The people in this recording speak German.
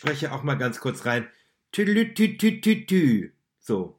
spreche auch mal ganz kurz rein. Tü, tü, tü, tü, tü. So.